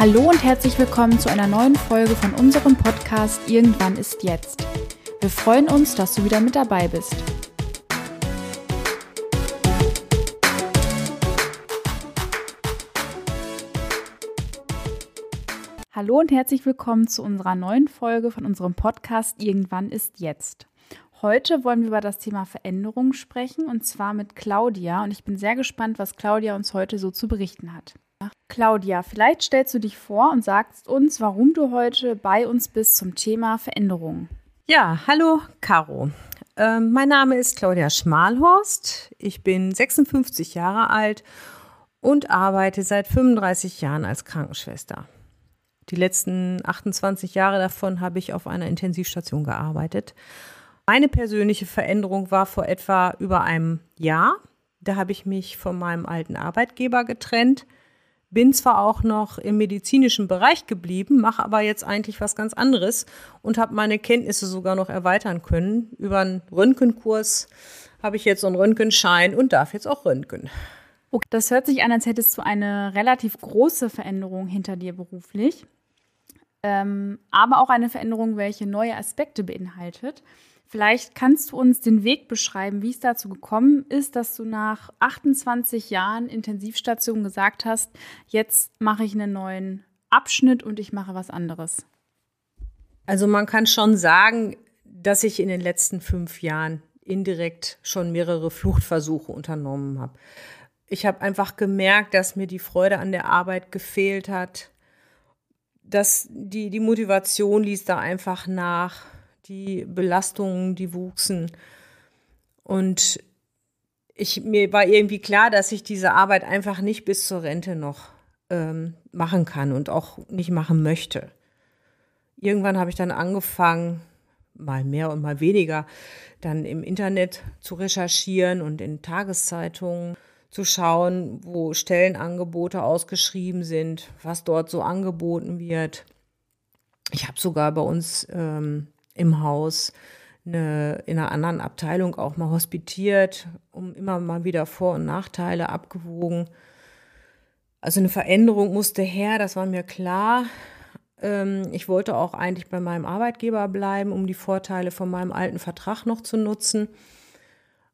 Hallo und herzlich willkommen zu einer neuen Folge von unserem Podcast Irgendwann ist jetzt. Wir freuen uns, dass du wieder mit dabei bist. Hallo und herzlich willkommen zu unserer neuen Folge von unserem Podcast Irgendwann ist jetzt. Heute wollen wir über das Thema Veränderung sprechen und zwar mit Claudia und ich bin sehr gespannt, was Claudia uns heute so zu berichten hat. Claudia, vielleicht stellst du dich vor und sagst uns, warum du heute bei uns bist zum Thema Veränderung. Ja, hallo Caro. Äh, mein Name ist Claudia Schmalhorst. Ich bin 56 Jahre alt und arbeite seit 35 Jahren als Krankenschwester. Die letzten 28 Jahre davon habe ich auf einer Intensivstation gearbeitet. Meine persönliche Veränderung war vor etwa über einem Jahr. Da habe ich mich von meinem alten Arbeitgeber getrennt bin zwar auch noch im medizinischen Bereich geblieben, mache aber jetzt eigentlich was ganz anderes und habe meine Kenntnisse sogar noch erweitern können. Über einen Röntgenkurs habe ich jetzt so einen Röntgenschein und darf jetzt auch Röntgen. Okay, das hört sich an, als hättest du eine relativ große Veränderung hinter dir beruflich, ähm, aber auch eine Veränderung, welche neue Aspekte beinhaltet. Vielleicht kannst du uns den Weg beschreiben, wie es dazu gekommen ist, dass du nach 28 Jahren Intensivstation gesagt hast, jetzt mache ich einen neuen Abschnitt und ich mache was anderes. Also man kann schon sagen, dass ich in den letzten fünf Jahren indirekt schon mehrere Fluchtversuche unternommen habe. Ich habe einfach gemerkt, dass mir die Freude an der Arbeit gefehlt hat, dass die, die Motivation ließ da einfach nach die Belastungen, die wuchsen. Und ich, mir war irgendwie klar, dass ich diese Arbeit einfach nicht bis zur Rente noch ähm, machen kann und auch nicht machen möchte. Irgendwann habe ich dann angefangen, mal mehr und mal weniger, dann im Internet zu recherchieren und in Tageszeitungen zu schauen, wo Stellenangebote ausgeschrieben sind, was dort so angeboten wird. Ich habe sogar bei uns ähm, im Haus eine, in einer anderen Abteilung auch mal hospitiert, um immer mal wieder Vor- und Nachteile abgewogen. Also eine Veränderung musste her, das war mir klar. Ähm, ich wollte auch eigentlich bei meinem Arbeitgeber bleiben, um die Vorteile von meinem alten Vertrag noch zu nutzen.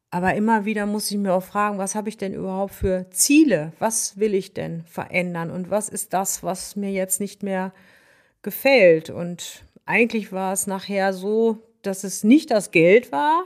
Aber immer wieder muss ich mir auch fragen, was habe ich denn überhaupt für Ziele? Was will ich denn verändern? Und was ist das, was mir jetzt nicht mehr gefällt? Und eigentlich war es nachher so, dass es nicht das Geld war,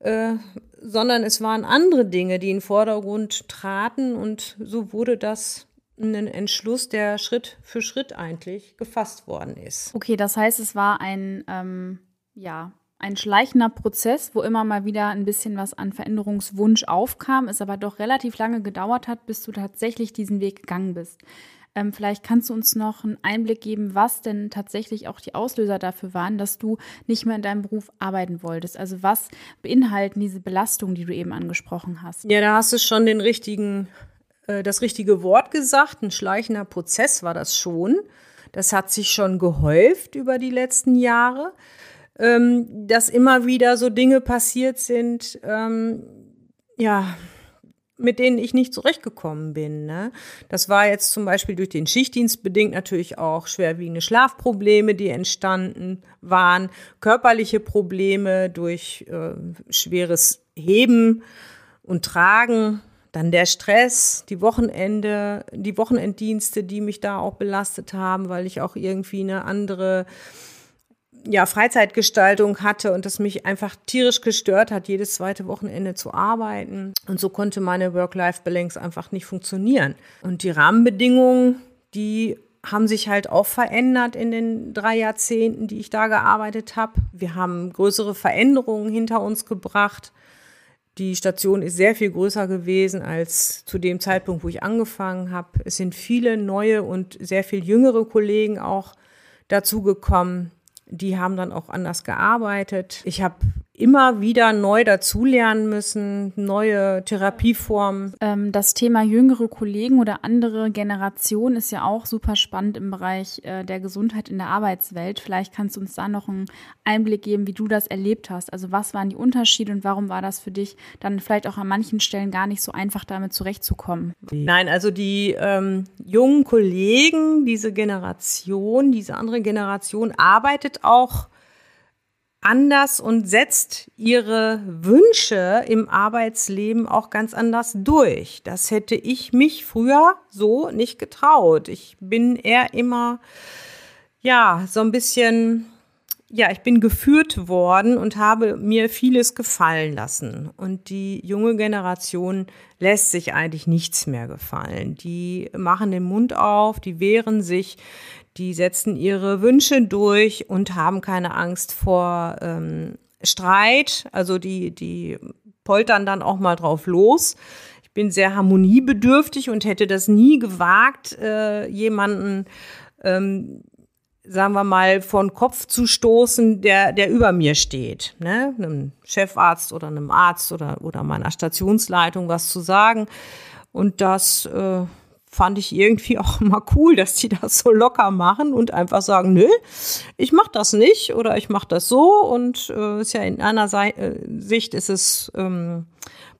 äh, sondern es waren andere Dinge, die in den Vordergrund traten und so wurde das ein Entschluss, der Schritt für Schritt eigentlich gefasst worden ist. Okay, das heißt, es war ein, ähm, ja, ein schleichender Prozess, wo immer mal wieder ein bisschen was an Veränderungswunsch aufkam, es aber doch relativ lange gedauert hat, bis du tatsächlich diesen Weg gegangen bist. Ähm, vielleicht kannst du uns noch einen Einblick geben, was denn tatsächlich auch die Auslöser dafür waren, dass du nicht mehr in deinem Beruf arbeiten wolltest. Also was beinhalten diese Belastungen, die du eben angesprochen hast? Ja, da hast du schon den richtigen, äh, das richtige Wort gesagt. Ein schleichender Prozess war das schon. Das hat sich schon gehäuft über die letzten Jahre, ähm, dass immer wieder so Dinge passiert sind, ähm, ja, mit denen ich nicht zurechtgekommen bin. Ne? Das war jetzt zum Beispiel durch den Schichtdienst bedingt natürlich auch schwerwiegende Schlafprobleme, die entstanden waren, körperliche Probleme durch äh, schweres Heben und Tragen, dann der Stress, die Wochenende, die Wochenenddienste, die mich da auch belastet haben, weil ich auch irgendwie eine andere ja, Freizeitgestaltung hatte und das mich einfach tierisch gestört hat, jedes zweite Wochenende zu arbeiten. Und so konnte meine Work-Life-Balance einfach nicht funktionieren. Und die Rahmenbedingungen, die haben sich halt auch verändert in den drei Jahrzehnten, die ich da gearbeitet habe. Wir haben größere Veränderungen hinter uns gebracht. Die Station ist sehr viel größer gewesen als zu dem Zeitpunkt, wo ich angefangen habe. Es sind viele neue und sehr viel jüngere Kollegen auch dazugekommen die haben dann auch anders gearbeitet. Ich habe immer wieder neu dazulernen müssen, neue Therapieformen. Ähm, das Thema jüngere Kollegen oder andere Generationen ist ja auch super spannend im Bereich äh, der Gesundheit in der Arbeitswelt. Vielleicht kannst du uns da noch einen Einblick geben, wie du das erlebt hast. Also was waren die Unterschiede und warum war das für dich dann vielleicht auch an manchen Stellen gar nicht so einfach, damit zurechtzukommen? Nein, also die ähm, jungen Kollegen, diese Generation, diese andere Generation arbeitet auch anders und setzt ihre Wünsche im Arbeitsleben auch ganz anders durch. Das hätte ich mich früher so nicht getraut. Ich bin eher immer, ja, so ein bisschen, ja, ich bin geführt worden und habe mir vieles gefallen lassen. Und die junge Generation lässt sich eigentlich nichts mehr gefallen. Die machen den Mund auf, die wehren sich, die setzen ihre Wünsche durch und haben keine Angst vor ähm, Streit. Also die, die poltern dann auch mal drauf los. Ich bin sehr harmoniebedürftig und hätte das nie gewagt, äh, jemanden, ähm, sagen wir mal, von Kopf zu stoßen, der, der über mir steht. Ne? Einem Chefarzt oder einem Arzt oder, oder meiner Stationsleitung was zu sagen. Und das äh, fand ich irgendwie auch immer cool, dass die das so locker machen und einfach sagen, nö, ich mach das nicht oder ich mach das so und äh, ist ja in einer Se äh, Sicht ist es ähm,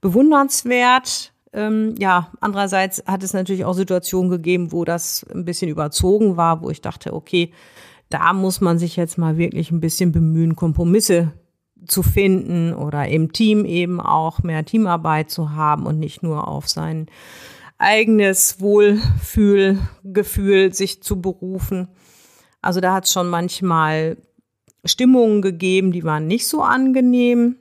bewundernswert. Ähm, ja, andererseits hat es natürlich auch Situationen gegeben, wo das ein bisschen überzogen war, wo ich dachte, okay, da muss man sich jetzt mal wirklich ein bisschen bemühen, Kompromisse zu finden oder im Team eben auch mehr Teamarbeit zu haben und nicht nur auf seinen eigenes Wohlfühlgefühl sich zu berufen. Also da hat es schon manchmal Stimmungen gegeben, die waren nicht so angenehm.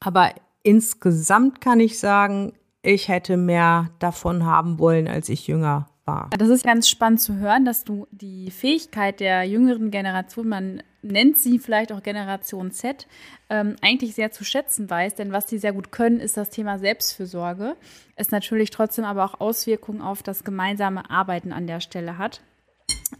Aber insgesamt kann ich sagen, ich hätte mehr davon haben wollen, als ich jünger war. Das ist ganz spannend zu hören, dass du die Fähigkeit der jüngeren Generation, man nennt sie vielleicht auch Generation Z, ähm, eigentlich sehr zu schätzen weiß. Denn was sie sehr gut können, ist das Thema Selbstfürsorge. Es natürlich trotzdem aber auch Auswirkungen auf das gemeinsame Arbeiten an der Stelle hat.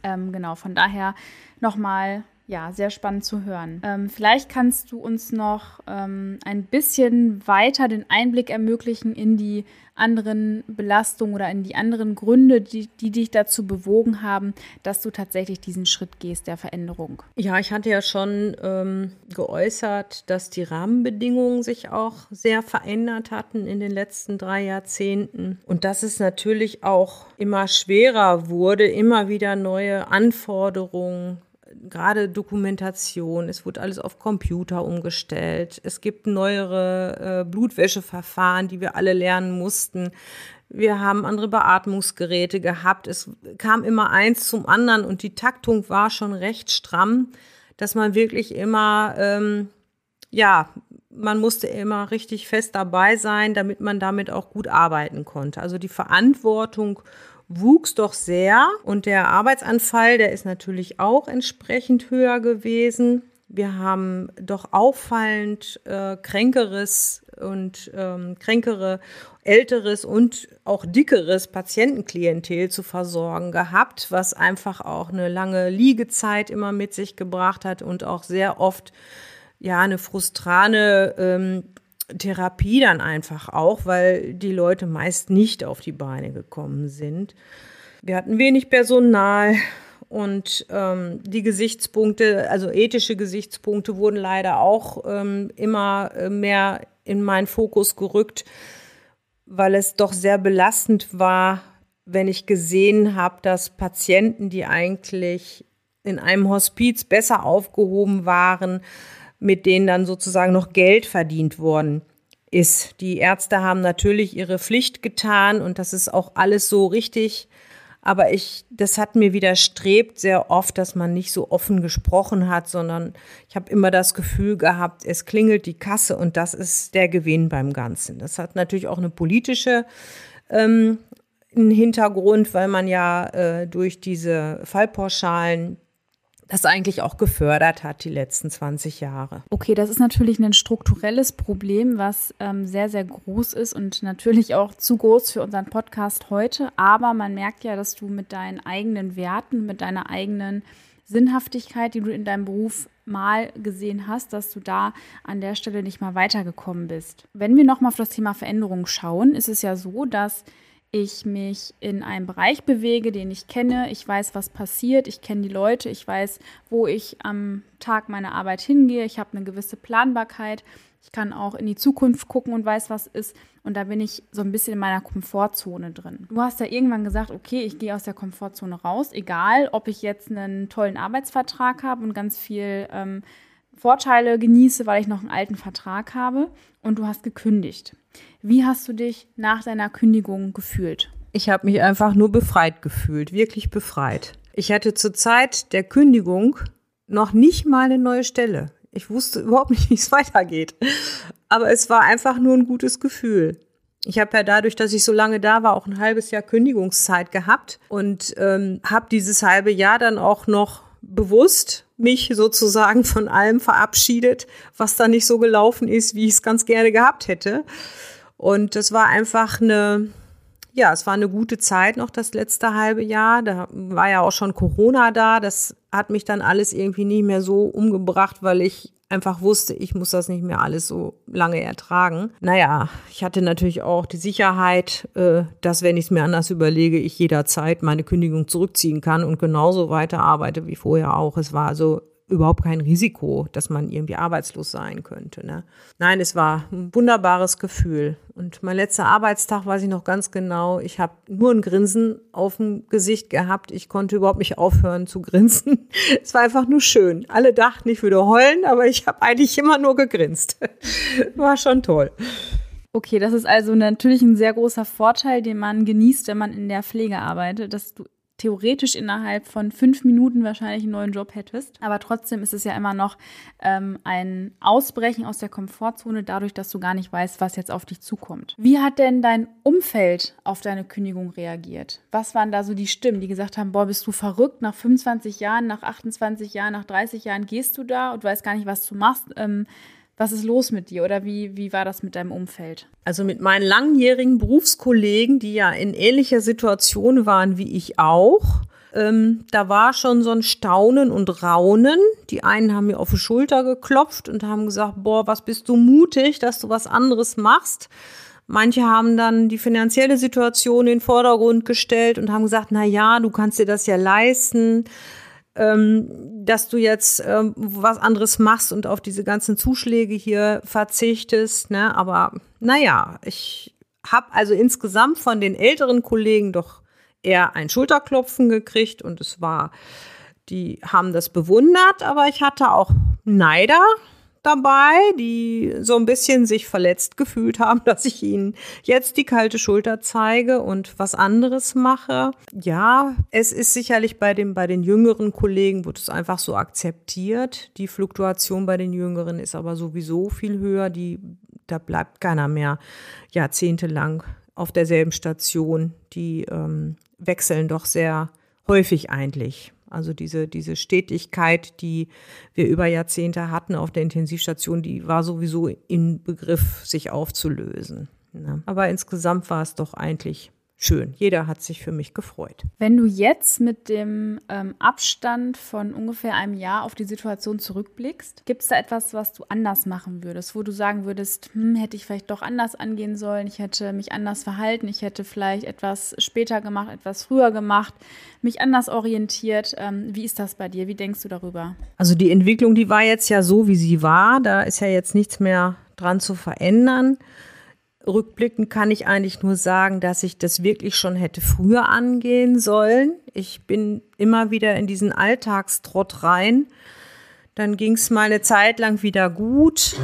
Ähm, genau, von daher nochmal ja, sehr spannend zu hören. Ähm, vielleicht kannst du uns noch ähm, ein bisschen weiter den Einblick ermöglichen in die anderen Belastungen oder in die anderen Gründe, die, die dich dazu bewogen haben, dass du tatsächlich diesen Schritt gehst der Veränderung. Ja, ich hatte ja schon ähm, geäußert, dass die Rahmenbedingungen sich auch sehr verändert hatten in den letzten drei Jahrzehnten und dass es natürlich auch immer schwerer wurde, immer wieder neue Anforderungen gerade Dokumentation, es wurde alles auf Computer umgestellt. Es gibt neuere äh, Blutwäscheverfahren, die wir alle lernen mussten. Wir haben andere Beatmungsgeräte gehabt. Es kam immer eins zum anderen und die Taktung war schon recht stramm, dass man wirklich immer, ähm, ja, man musste immer richtig fest dabei sein, damit man damit auch gut arbeiten konnte. Also die Verantwortung wuchs doch sehr und der Arbeitsanfall, der ist natürlich auch entsprechend höher gewesen. Wir haben doch auffallend äh, kränkeres und ähm, kränkere, älteres und auch dickeres Patientenklientel zu versorgen gehabt, was einfach auch eine lange Liegezeit immer mit sich gebracht hat und auch sehr oft ja eine frustrane ähm, Therapie dann einfach auch, weil die Leute meist nicht auf die Beine gekommen sind. Wir hatten wenig Personal und ähm, die Gesichtspunkte, also ethische Gesichtspunkte, wurden leider auch ähm, immer äh, mehr in meinen Fokus gerückt, weil es doch sehr belastend war, wenn ich gesehen habe, dass Patienten, die eigentlich in einem Hospiz besser aufgehoben waren, mit denen dann sozusagen noch Geld verdient worden ist. Die Ärzte haben natürlich ihre Pflicht getan und das ist auch alles so richtig. Aber ich, das hat mir widerstrebt sehr oft, dass man nicht so offen gesprochen hat, sondern ich habe immer das Gefühl gehabt, es klingelt die Kasse und das ist der Gewinn beim Ganzen. Das hat natürlich auch eine politische ähm, Hintergrund, weil man ja äh, durch diese Fallpauschalen das eigentlich auch gefördert hat die letzten 20 Jahre. Okay, das ist natürlich ein strukturelles Problem, was ähm, sehr, sehr groß ist und natürlich auch zu groß für unseren Podcast heute. Aber man merkt ja, dass du mit deinen eigenen Werten, mit deiner eigenen Sinnhaftigkeit, die du in deinem Beruf mal gesehen hast, dass du da an der Stelle nicht mal weitergekommen bist. Wenn wir nochmal auf das Thema Veränderung schauen, ist es ja so, dass ich mich in einem Bereich bewege, den ich kenne. Ich weiß, was passiert. Ich kenne die Leute. Ich weiß, wo ich am Tag meiner Arbeit hingehe. Ich habe eine gewisse Planbarkeit. Ich kann auch in die Zukunft gucken und weiß, was ist. Und da bin ich so ein bisschen in meiner Komfortzone drin. Du hast ja irgendwann gesagt, okay, ich gehe aus der Komfortzone raus, egal ob ich jetzt einen tollen Arbeitsvertrag habe und ganz viel ähm, Vorteile genieße, weil ich noch einen alten Vertrag habe. Und du hast gekündigt. Wie hast du dich nach deiner Kündigung gefühlt? Ich habe mich einfach nur befreit gefühlt, wirklich befreit. Ich hatte zur Zeit der Kündigung noch nicht mal eine neue Stelle. Ich wusste überhaupt nicht, wie es weitergeht. Aber es war einfach nur ein gutes Gefühl. Ich habe ja dadurch, dass ich so lange da war, auch ein halbes Jahr Kündigungszeit gehabt und ähm, habe dieses halbe Jahr dann auch noch bewusst mich sozusagen von allem verabschiedet, was da nicht so gelaufen ist, wie ich es ganz gerne gehabt hätte. Und das war einfach eine, ja, es war eine gute Zeit noch das letzte halbe Jahr. Da war ja auch schon Corona da. Das hat mich dann alles irgendwie nicht mehr so umgebracht, weil ich einfach wusste, ich muss das nicht mehr alles so lange ertragen. Naja, ich hatte natürlich auch die Sicherheit, äh, dass wenn ich es mir anders überlege, ich jederzeit meine Kündigung zurückziehen kann und genauso weiter arbeite wie vorher auch. Es war also überhaupt kein Risiko, dass man irgendwie arbeitslos sein könnte. Ne? Nein, es war ein wunderbares Gefühl. Und mein letzter Arbeitstag weiß ich noch ganz genau. Ich habe nur ein Grinsen auf dem Gesicht gehabt. Ich konnte überhaupt nicht aufhören zu grinsen. Es war einfach nur schön. Alle dachten, ich würde heulen, aber ich habe eigentlich immer nur gegrinst. War schon toll. Okay, das ist also natürlich ein sehr großer Vorteil, den man genießt, wenn man in der Pflege arbeitet, dass du theoretisch innerhalb von fünf Minuten wahrscheinlich einen neuen Job hättest. Aber trotzdem ist es ja immer noch ähm, ein Ausbrechen aus der Komfortzone, dadurch, dass du gar nicht weißt, was jetzt auf dich zukommt. Wie hat denn dein Umfeld auf deine Kündigung reagiert? Was waren da so die Stimmen, die gesagt haben, boah, bist du verrückt, nach 25 Jahren, nach 28 Jahren, nach 30 Jahren gehst du da und weißt gar nicht, was du machst? Ähm, was ist los mit dir oder wie, wie war das mit deinem Umfeld? Also mit meinen langjährigen Berufskollegen, die ja in ähnlicher Situation waren wie ich auch, ähm, da war schon so ein Staunen und Raunen. Die einen haben mir auf die Schulter geklopft und haben gesagt, boah, was bist du mutig, dass du was anderes machst. Manche haben dann die finanzielle Situation in den Vordergrund gestellt und haben gesagt, na ja, du kannst dir das ja leisten ähm, dass du jetzt ähm, was anderes machst und auf diese ganzen Zuschläge hier verzichtest. Ne? Aber naja, ich habe also insgesamt von den älteren Kollegen doch eher ein Schulterklopfen gekriegt und es war, die haben das bewundert, aber ich hatte auch Neider, dabei, die so ein bisschen sich verletzt gefühlt haben, dass ich ihnen jetzt die kalte Schulter zeige und was anderes mache. Ja, es ist sicherlich bei, dem, bei den jüngeren Kollegen, wird es einfach so akzeptiert. Die Fluktuation bei den Jüngeren ist aber sowieso viel höher. Die, da bleibt keiner mehr jahrzehntelang auf derselben Station. Die ähm, wechseln doch sehr häufig eigentlich. Also diese, diese Stetigkeit, die wir über Jahrzehnte hatten auf der Intensivstation, die war sowieso im Begriff, sich aufzulösen. Ne? Aber insgesamt war es doch eigentlich schön. Jeder hat sich für mich gefreut. Wenn du jetzt mit dem ähm, Abstand von ungefähr einem Jahr auf die Situation zurückblickst, gibt es da etwas, was du anders machen würdest, wo du sagen würdest, hm, hätte ich vielleicht doch anders angehen sollen, ich hätte mich anders verhalten, ich hätte vielleicht etwas später gemacht, etwas früher gemacht, mich anders orientiert. Ähm, wie ist das bei dir? Wie denkst du darüber? Also die Entwicklung, die war jetzt ja so, wie sie war. Da ist ja jetzt nichts mehr dran zu verändern rückblickend kann ich eigentlich nur sagen, dass ich das wirklich schon hätte früher angehen sollen. Ich bin immer wieder in diesen Alltagstrott rein. Dann ging es mal eine Zeit lang wieder gut.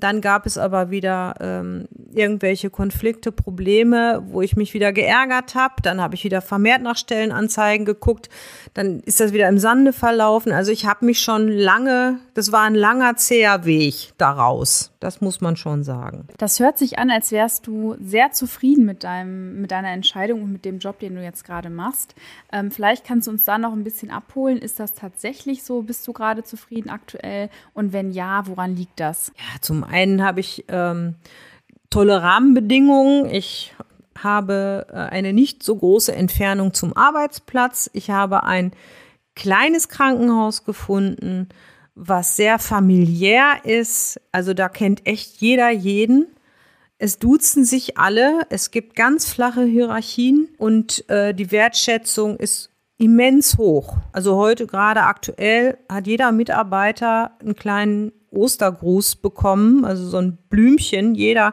Dann gab es aber wieder ähm, irgendwelche Konflikte, Probleme, wo ich mich wieder geärgert habe. Dann habe ich wieder vermehrt nach Stellenanzeigen geguckt. Dann ist das wieder im Sande verlaufen. Also ich habe mich schon lange, das war ein langer, zäher Weg daraus. Das muss man schon sagen. Das hört sich an, als wärst du sehr zufrieden mit, deinem, mit deiner Entscheidung und mit dem Job, den du jetzt gerade machst. Ähm, vielleicht kannst du uns da noch ein bisschen abholen. Ist das tatsächlich so? Bist du gerade zufrieden aktuell? Und wenn ja, woran liegt das? Ja, zum einen habe ich ähm, tolle Rahmenbedingungen. Ich habe äh, eine nicht so große Entfernung zum Arbeitsplatz. Ich habe ein kleines Krankenhaus gefunden, was sehr familiär ist. Also da kennt echt jeder jeden. Es duzen sich alle, es gibt ganz flache Hierarchien und äh, die Wertschätzung ist immens hoch. Also heute gerade aktuell hat jeder Mitarbeiter einen kleinen Ostergruß bekommen, also so ein Blümchen. Jeder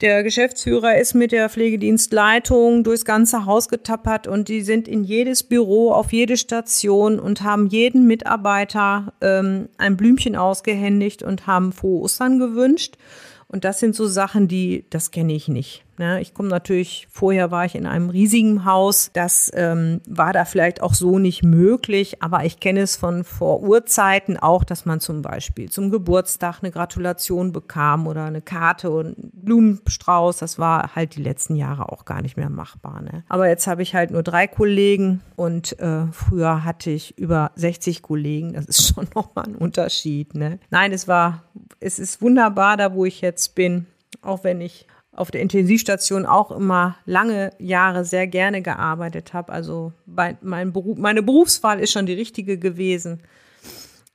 der Geschäftsführer ist mit der Pflegedienstleitung durchs ganze Haus getappert und die sind in jedes Büro, auf jede Station und haben jeden Mitarbeiter ähm, ein Blümchen ausgehändigt und haben frohe Ostern gewünscht. Und das sind so Sachen, die, das kenne ich nicht. Ne? Ich komme natürlich, vorher war ich in einem riesigen Haus. Das ähm, war da vielleicht auch so nicht möglich, aber ich kenne es von vor Urzeiten auch, dass man zum Beispiel zum Geburtstag eine Gratulation bekam oder eine Karte und einen Blumenstrauß. Das war halt die letzten Jahre auch gar nicht mehr machbar. Ne? Aber jetzt habe ich halt nur drei Kollegen und äh, früher hatte ich über 60 Kollegen. Das ist schon nochmal ein Unterschied. Ne? Nein, es war, es ist wunderbar da, wo ich jetzt bin. Auch wenn ich auf der Intensivstation auch immer lange Jahre sehr gerne gearbeitet habe. Also mein Beruf, meine Berufswahl ist schon die richtige gewesen.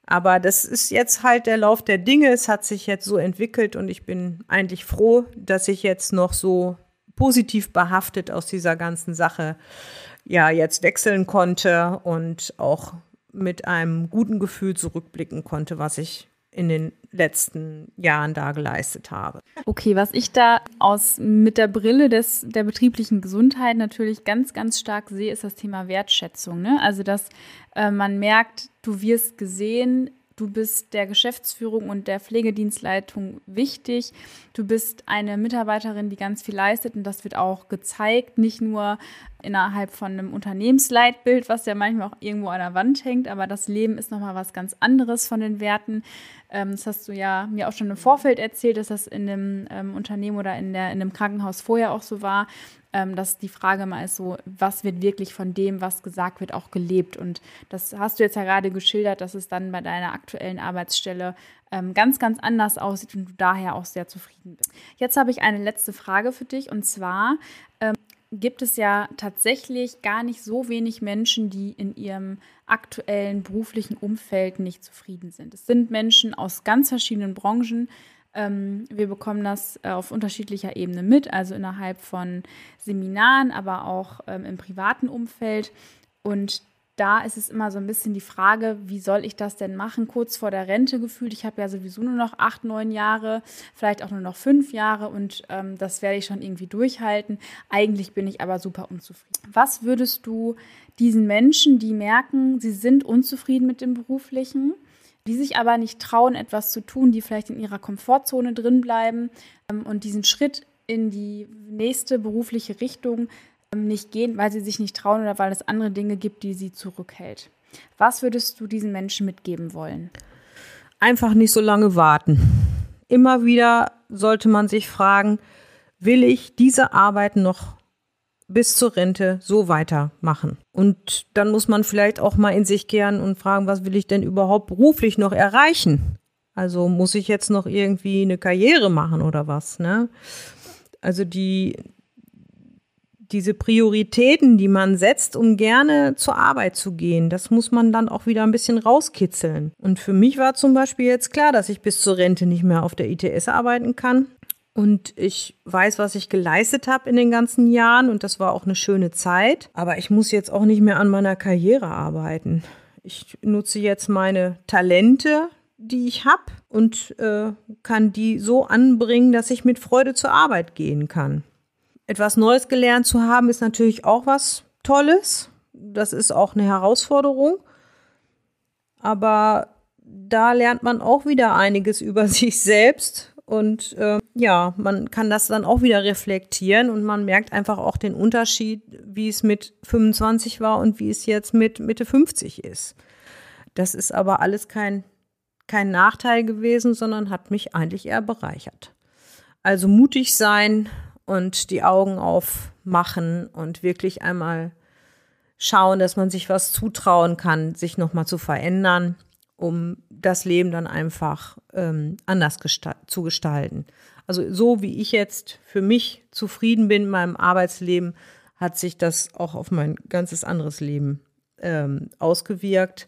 Aber das ist jetzt halt der Lauf der Dinge. Es hat sich jetzt so entwickelt und ich bin eigentlich froh, dass ich jetzt noch so positiv behaftet aus dieser ganzen Sache ja jetzt wechseln konnte und auch mit einem guten Gefühl zurückblicken konnte, was ich in den letzten Jahren da geleistet habe. Okay, was ich da aus mit der Brille des der betrieblichen Gesundheit natürlich ganz ganz stark sehe, ist das Thema Wertschätzung. Ne? Also dass äh, man merkt, du wirst gesehen, Du bist der Geschäftsführung und der Pflegedienstleitung wichtig. Du bist eine Mitarbeiterin, die ganz viel leistet und das wird auch gezeigt, nicht nur innerhalb von einem Unternehmensleitbild, was ja manchmal auch irgendwo an der Wand hängt, aber das Leben ist nochmal was ganz anderes von den Werten. Ähm, das hast du ja mir auch schon im Vorfeld erzählt, dass das in dem ähm, Unternehmen oder in, der, in dem Krankenhaus vorher auch so war ähm, dass die Frage mal ist so, was wird wirklich von dem, was gesagt wird, auch gelebt? Und das hast du jetzt ja gerade geschildert, dass es dann bei deiner aktuellen Arbeitsstelle ähm, ganz, ganz anders aussieht und du daher auch sehr zufrieden bist. Jetzt habe ich eine letzte Frage für dich und zwar ähm, gibt es ja tatsächlich gar nicht so wenig Menschen, die in ihrem aktuellen beruflichen Umfeld nicht zufrieden sind. Es sind Menschen aus ganz verschiedenen Branchen, ähm, wir bekommen das äh, auf unterschiedlicher Ebene mit, also innerhalb von Seminaren, aber auch ähm, im privaten Umfeld. Und da ist es immer so ein bisschen die Frage, wie soll ich das denn machen, kurz vor der Rente gefühlt. Ich habe ja sowieso nur noch acht, neun Jahre, vielleicht auch nur noch fünf Jahre und ähm, das werde ich schon irgendwie durchhalten. Eigentlich bin ich aber super unzufrieden. Was würdest du diesen Menschen, die merken, sie sind unzufrieden mit dem Beruflichen, die sich aber nicht trauen, etwas zu tun, die vielleicht in ihrer Komfortzone drin bleiben ähm, und diesen Schritt in die nächste berufliche Richtung nicht gehen, weil sie sich nicht trauen oder weil es andere Dinge gibt, die sie zurückhält. Was würdest du diesen Menschen mitgeben wollen? Einfach nicht so lange warten. Immer wieder sollte man sich fragen, will ich diese Arbeit noch bis zur Rente so weitermachen. Und dann muss man vielleicht auch mal in sich kehren und fragen, was will ich denn überhaupt beruflich noch erreichen? Also muss ich jetzt noch irgendwie eine Karriere machen oder was, ne? Also die, diese Prioritäten, die man setzt, um gerne zur Arbeit zu gehen, das muss man dann auch wieder ein bisschen rauskitzeln. Und für mich war zum Beispiel jetzt klar, dass ich bis zur Rente nicht mehr auf der ITS arbeiten kann. Und ich weiß, was ich geleistet habe in den ganzen Jahren und das war auch eine schöne Zeit. Aber ich muss jetzt auch nicht mehr an meiner Karriere arbeiten. Ich nutze jetzt meine Talente, die ich habe und äh, kann die so anbringen, dass ich mit Freude zur Arbeit gehen kann. Etwas Neues gelernt zu haben, ist natürlich auch was Tolles. Das ist auch eine Herausforderung. Aber da lernt man auch wieder einiges über sich selbst und äh, ja, man kann das dann auch wieder reflektieren und man merkt einfach auch den Unterschied, wie es mit 25 war und wie es jetzt mit Mitte 50 ist. Das ist aber alles kein, kein Nachteil gewesen, sondern hat mich eigentlich eher bereichert. Also mutig sein und die Augen aufmachen und wirklich einmal schauen, dass man sich was zutrauen kann, sich nochmal zu verändern um das Leben dann einfach ähm, anders gesta zu gestalten. Also so wie ich jetzt für mich zufrieden bin in meinem Arbeitsleben, hat sich das auch auf mein ganzes anderes Leben ähm, ausgewirkt,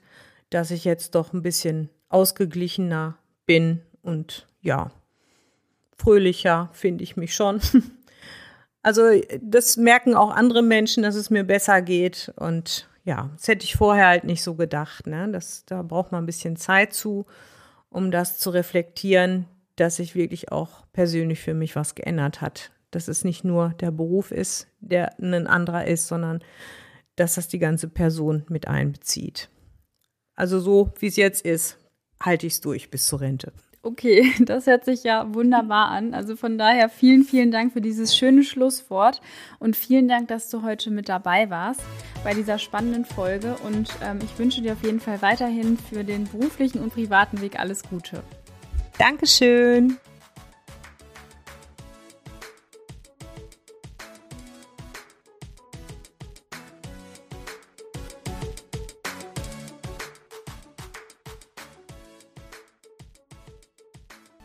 dass ich jetzt doch ein bisschen ausgeglichener bin und ja, fröhlicher finde ich mich schon. Also das merken auch andere Menschen, dass es mir besser geht. Und ja, das hätte ich vorher halt nicht so gedacht. Ne? Das, da braucht man ein bisschen Zeit zu, um das zu reflektieren, dass sich wirklich auch persönlich für mich was geändert hat. Dass es nicht nur der Beruf ist, der ein anderer ist, sondern dass das die ganze Person mit einbezieht. Also so, wie es jetzt ist, halte ich es durch bis zur Rente. Okay, das hört sich ja wunderbar an. Also von daher vielen, vielen Dank für dieses schöne Schlusswort und vielen Dank, dass du heute mit dabei warst bei dieser spannenden Folge. Und ähm, ich wünsche dir auf jeden Fall weiterhin für den beruflichen und privaten Weg alles Gute. Dankeschön.